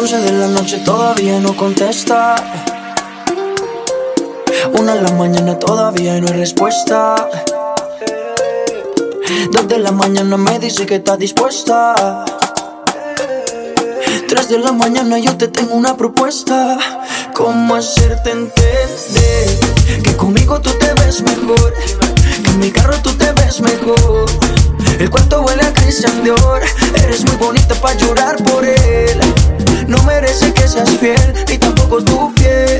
11 de la noche todavía no contesta. Una de la mañana todavía no hay respuesta. Dos de la mañana me dice que está dispuesta. Tres de la mañana yo te tengo una propuesta. ¿Cómo hacerte entender que conmigo tú te ves mejor? Que en mi carro tú te ves mejor. El cuarto huele a Christian Dior. Eres muy bonita para llorar por él. No merece que seas fiel, ni tampoco tu piel.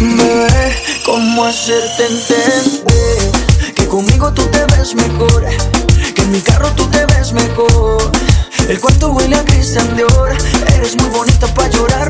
Bebé, ¿cómo hacerte entender que conmigo tú te ves mejor? Que en mi carro tú te ves mejor. El cuarto huele a Christian Dior. Eres muy bonita para llorar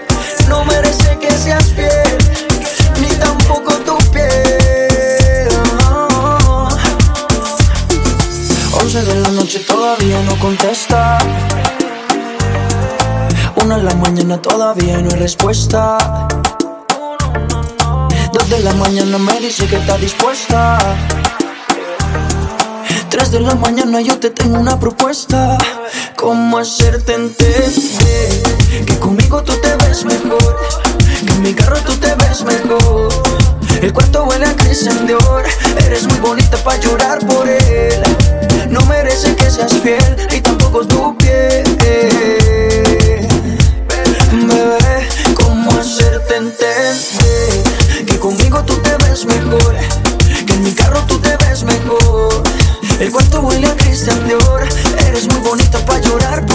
Contesta. Una de la mañana todavía no hay respuesta. Dos de la mañana me dice que está dispuesta. Tres de la mañana yo te tengo una propuesta. ¿Cómo hacerte entender que conmigo tú te ves mejor? Que en mi carro tú te ves mejor. El cuarto huele a Christian Dior. Eres muy bonita para llorar por él. No merece que seas entender que conmigo tú te ves mejor? Que en mi carro tú te ves mejor. El cuarto huele a Christian Dior. Eres muy bonita para llorar